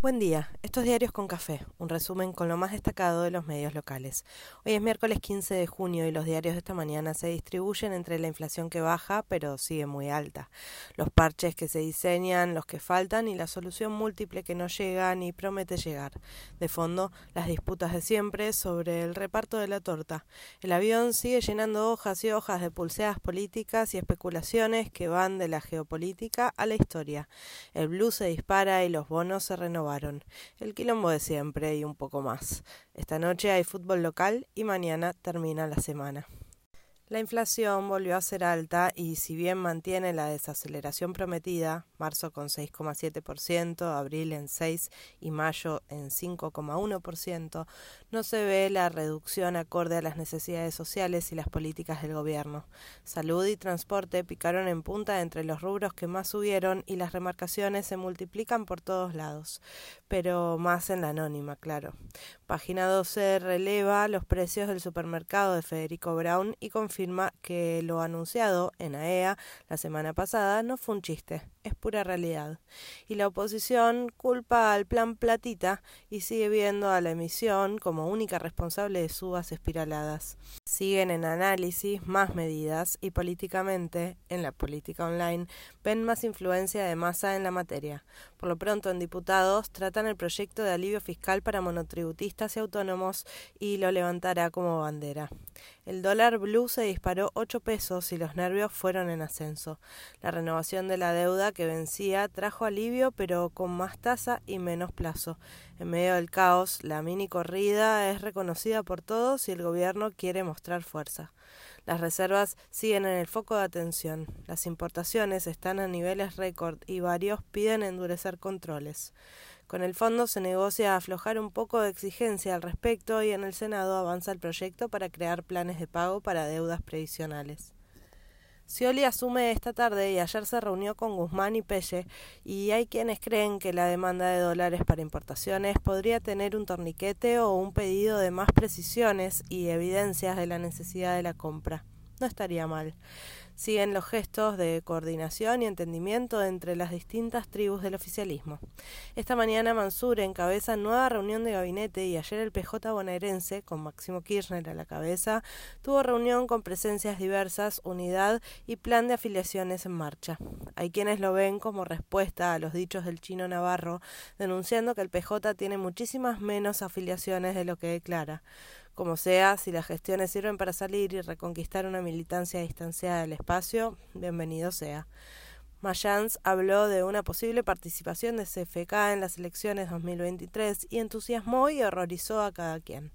Buen día, estos diarios con café, un resumen con lo más destacado de los medios locales. Hoy es miércoles 15 de junio y los diarios de esta mañana se distribuyen entre la inflación que baja pero sigue muy alta, los parches que se diseñan, los que faltan y la solución múltiple que no llega ni promete llegar. De fondo, las disputas de siempre sobre el reparto de la torta. El avión sigue llenando hojas y hojas de pulseadas políticas y especulaciones que van de la geopolítica a la historia. El blue se dispara y los bonos se renovan el quilombo de siempre y un poco más. Esta noche hay fútbol local y mañana termina la semana. La inflación volvió a ser alta y si bien mantiene la desaceleración prometida, marzo con 6,7%, abril en 6 y mayo en 5,1%, no se ve la reducción acorde a las necesidades sociales y las políticas del gobierno. Salud y transporte picaron en punta entre los rubros que más subieron y las remarcaciones se multiplican por todos lados, pero más en la anónima, claro. Página 12 releva los precios del supermercado de Federico Brown y confirma afirma que lo anunciado en AEA e la semana pasada no fue un chiste, es pura realidad. Y la oposición culpa al plan Platita y sigue viendo a la emisión como única responsable de subas espiraladas. Siguen en análisis más medidas y políticamente, en la política online, ven más influencia de masa en la materia. Por lo pronto, en diputados tratan el proyecto de alivio fiscal para monotributistas y autónomos y lo levantará como bandera. El dólar blue se disparó 8 pesos y los nervios fueron en ascenso. La renovación de la deuda que vencía trajo alivio pero con más tasa y menos plazo. En medio del caos, la mini corrida es reconocida por todos y el gobierno quiere mostrar fuerza. Las reservas siguen en el foco de atención. Las importaciones están a niveles récord y varios piden endurecer controles. Con el fondo se negocia aflojar un poco de exigencia al respecto y en el Senado avanza el proyecto para crear planes de pago para deudas previsionales. Scioli asume esta tarde y ayer se reunió con Guzmán y Pelle y hay quienes creen que la demanda de dólares para importaciones podría tener un torniquete o un pedido de más precisiones y evidencias de la necesidad de la compra. No estaría mal siguen los gestos de coordinación y entendimiento entre las distintas tribus del oficialismo. Esta mañana Mansur encabeza nueva reunión de gabinete y ayer el PJ bonaerense, con Máximo Kirchner a la cabeza, tuvo reunión con presencias diversas, unidad y plan de afiliaciones en marcha. Hay quienes lo ven como respuesta a los dichos del chino Navarro, denunciando que el PJ tiene muchísimas menos afiliaciones de lo que declara. Como sea, si las gestiones sirven para salir y reconquistar una militancia distanciada del espacio, bienvenido sea. Mayans habló de una posible participación de CFK en las elecciones 2023 y entusiasmó y horrorizó a cada quien.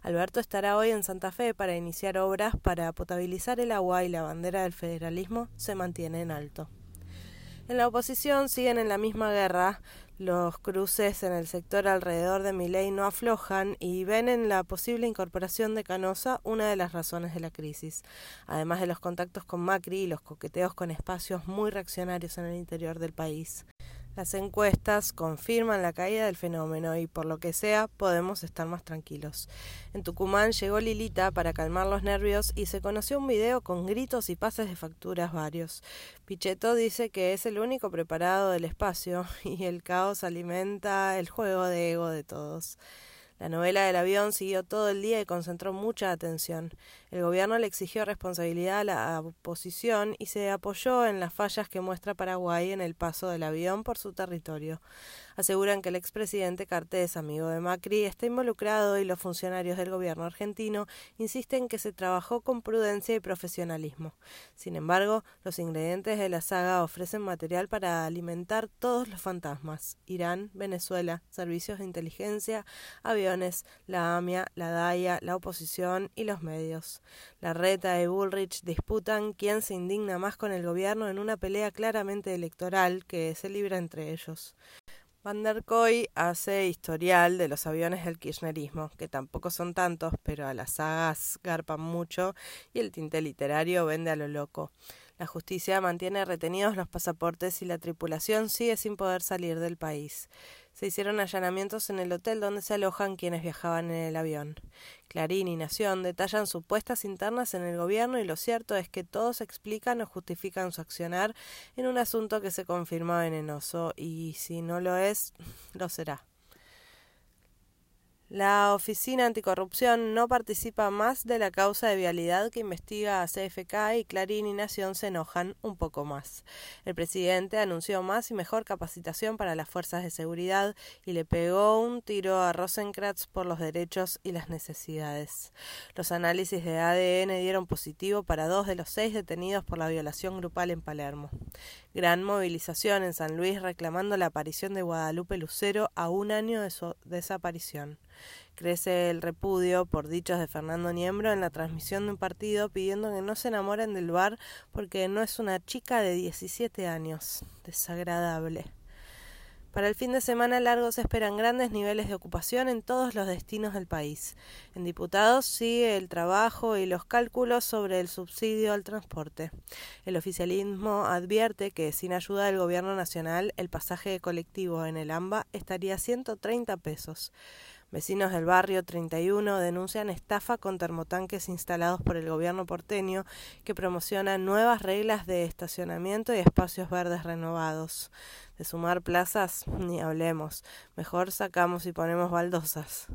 Alberto estará hoy en Santa Fe para iniciar obras para potabilizar el agua y la bandera del federalismo se mantiene en alto. En la oposición siguen en la misma guerra los cruces en el sector alrededor de Miley no aflojan y ven en la posible incorporación de Canosa una de las razones de la crisis, además de los contactos con Macri y los coqueteos con espacios muy reaccionarios en el interior del país. Las encuestas confirman la caída del fenómeno y por lo que sea podemos estar más tranquilos. En Tucumán llegó Lilita para calmar los nervios y se conoció un video con gritos y pases de facturas varios. Pichetto dice que es el único preparado del espacio y el caos alimenta el juego de ego de todos. La novela del avión siguió todo el día y concentró mucha atención. El gobierno le exigió responsabilidad a la oposición y se apoyó en las fallas que muestra Paraguay en el paso del avión por su territorio aseguran que el expresidente Cartés, amigo de Macri, está involucrado y los funcionarios del gobierno argentino insisten que se trabajó con prudencia y profesionalismo. Sin embargo, los ingredientes de la saga ofrecen material para alimentar todos los fantasmas. Irán, Venezuela, servicios de inteligencia, aviones, la AMIA, la DAIA, la oposición y los medios. La Reta y Bullrich disputan quién se indigna más con el gobierno en una pelea claramente electoral que se libra entre ellos. Van der Koy hace historial de los aviones del kirchnerismo, que tampoco son tantos, pero a las sagas garpan mucho y el tinte literario vende a lo loco. La justicia mantiene retenidos los pasaportes y la tripulación sigue sin poder salir del país. Se hicieron allanamientos en el hotel donde se alojan quienes viajaban en el avión. Clarín y Nación detallan supuestas internas en el gobierno y lo cierto es que todos explican o justifican su accionar en un asunto que se confirma venenoso y si no lo es, lo será. La Oficina Anticorrupción no participa más de la causa de vialidad que investiga a CFK y Clarín y Nación se enojan un poco más. El presidente anunció más y mejor capacitación para las fuerzas de seguridad y le pegó un tiro a Rosenkrantz por los derechos y las necesidades. Los análisis de ADN dieron positivo para dos de los seis detenidos por la violación grupal en Palermo. Gran movilización en San Luis reclamando la aparición de Guadalupe Lucero a un año de su desaparición. Crece el repudio por dichos de Fernando Niembro en la transmisión de un partido pidiendo que no se enamoren del bar porque no es una chica de 17 años. Desagradable. Para el fin de semana largo se esperan grandes niveles de ocupación en todos los destinos del país. En diputados sigue el trabajo y los cálculos sobre el subsidio al transporte. El oficialismo advierte que sin ayuda del gobierno nacional el pasaje colectivo en el AMBA estaría a 130 pesos. Vecinos del barrio 31 denuncian estafa con termotanques instalados por el gobierno porteño que promocionan nuevas reglas de estacionamiento y espacios verdes renovados. De sumar plazas, ni hablemos. Mejor sacamos y ponemos baldosas.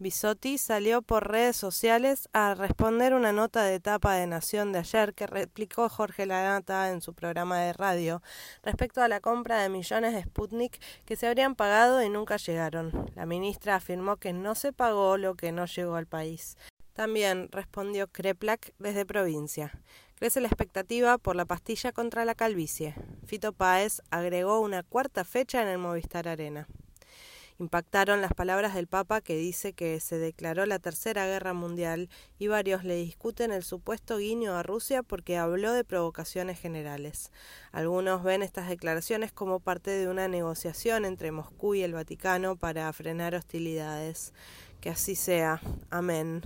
Bisotti salió por redes sociales a responder una nota de etapa de Nación de ayer que replicó Jorge Lanata en su programa de radio respecto a la compra de millones de Sputnik que se habrían pagado y nunca llegaron. La ministra afirmó que no se pagó lo que no llegó al país. También respondió Kreplak desde provincia. Crece la expectativa por la pastilla contra la calvicie. Fito Páez agregó una cuarta fecha en el Movistar Arena impactaron las palabras del Papa que dice que se declaró la Tercera Guerra Mundial y varios le discuten el supuesto guiño a Rusia porque habló de provocaciones generales. Algunos ven estas declaraciones como parte de una negociación entre Moscú y el Vaticano para frenar hostilidades. Que así sea. Amén.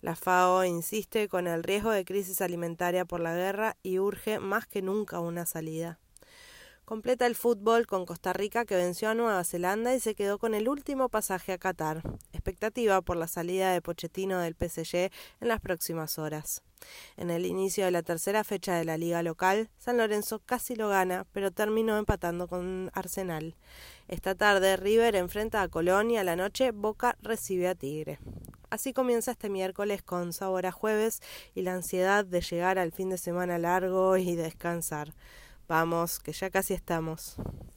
La FAO insiste con el riesgo de crisis alimentaria por la guerra y urge más que nunca una salida. Completa el fútbol con Costa Rica que venció a Nueva Zelanda y se quedó con el último pasaje a Qatar. Expectativa por la salida de Pochettino del PSG en las próximas horas. En el inicio de la tercera fecha de la liga local, San Lorenzo casi lo gana, pero terminó empatando con Arsenal. Esta tarde River enfrenta a Colón y a la noche Boca recibe a Tigre. Así comienza este miércoles con sabor a jueves y la ansiedad de llegar al fin de semana largo y descansar. Vamos, que ya casi estamos.